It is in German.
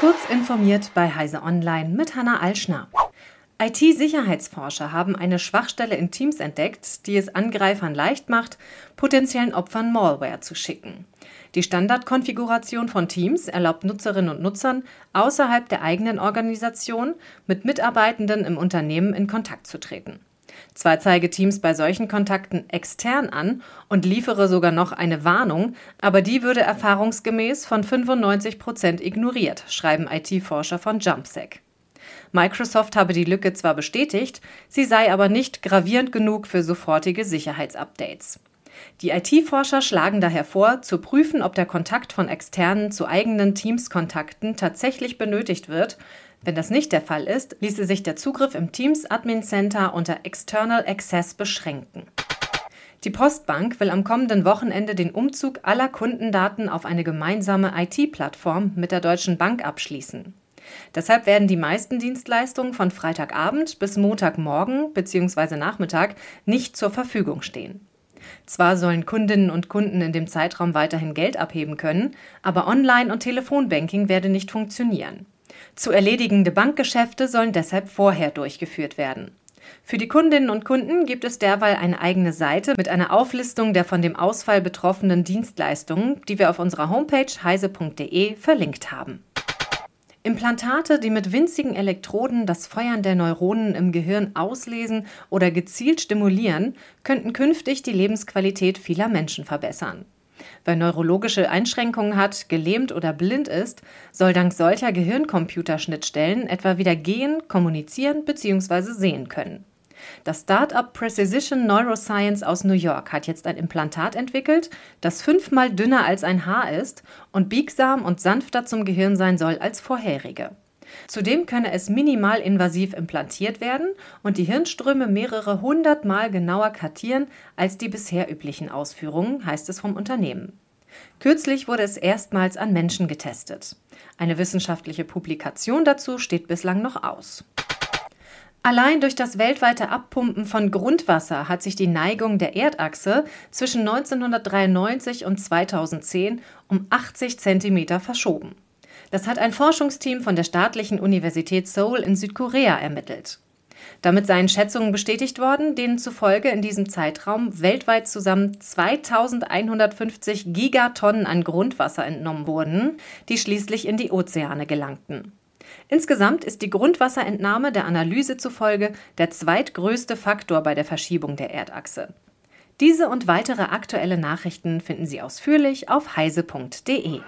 Kurz informiert bei Heise Online mit Hanna Alschner. IT-Sicherheitsforscher haben eine Schwachstelle in Teams entdeckt, die es Angreifern leicht macht, potenziellen Opfern Malware zu schicken. Die Standardkonfiguration von Teams erlaubt Nutzerinnen und Nutzern außerhalb der eigenen Organisation mit Mitarbeitenden im Unternehmen in Kontakt zu treten. Zwar zeige Teams bei solchen Kontakten extern an und liefere sogar noch eine Warnung, aber die würde erfahrungsgemäß von 95 Prozent ignoriert, schreiben IT-Forscher von JumpSec. Microsoft habe die Lücke zwar bestätigt, sie sei aber nicht gravierend genug für sofortige Sicherheitsupdates. Die IT-Forscher schlagen daher vor, zu prüfen, ob der Kontakt von externen zu eigenen Teams-Kontakten tatsächlich benötigt wird. Wenn das nicht der Fall ist, ließe sich der Zugriff im Teams Admin Center unter External Access beschränken. Die Postbank will am kommenden Wochenende den Umzug aller Kundendaten auf eine gemeinsame IT-Plattform mit der Deutschen Bank abschließen. Deshalb werden die meisten Dienstleistungen von Freitagabend bis Montagmorgen bzw. Nachmittag nicht zur Verfügung stehen. Zwar sollen Kundinnen und Kunden in dem Zeitraum weiterhin Geld abheben können, aber Online- und Telefonbanking werde nicht funktionieren. Zu erledigende Bankgeschäfte sollen deshalb vorher durchgeführt werden. Für die Kundinnen und Kunden gibt es derweil eine eigene Seite mit einer Auflistung der von dem Ausfall betroffenen Dienstleistungen, die wir auf unserer Homepage heise.de verlinkt haben. Implantate, die mit winzigen Elektroden das Feuern der Neuronen im Gehirn auslesen oder gezielt stimulieren, könnten künftig die Lebensqualität vieler Menschen verbessern. Wer neurologische Einschränkungen hat, gelähmt oder blind ist, soll dank solcher Gehirncomputerschnittstellen etwa wieder gehen, kommunizieren bzw. sehen können. Das Startup Precision Neuroscience aus New York hat jetzt ein Implantat entwickelt, das fünfmal dünner als ein Haar ist und biegsam und sanfter zum Gehirn sein soll als vorherige. Zudem könne es minimal invasiv implantiert werden und die Hirnströme mehrere hundertmal genauer kartieren als die bisher üblichen Ausführungen, heißt es vom Unternehmen. Kürzlich wurde es erstmals an Menschen getestet. Eine wissenschaftliche Publikation dazu steht bislang noch aus. Allein durch das weltweite Abpumpen von Grundwasser hat sich die Neigung der Erdachse zwischen 1993 und 2010 um 80 Zentimeter verschoben. Das hat ein Forschungsteam von der staatlichen Universität Seoul in Südkorea ermittelt. Damit seien Schätzungen bestätigt worden, denen zufolge in diesem Zeitraum weltweit zusammen 2150 Gigatonnen an Grundwasser entnommen wurden, die schließlich in die Ozeane gelangten. Insgesamt ist die Grundwasserentnahme der Analyse zufolge der zweitgrößte Faktor bei der Verschiebung der Erdachse. Diese und weitere aktuelle Nachrichten finden Sie ausführlich auf heise.de.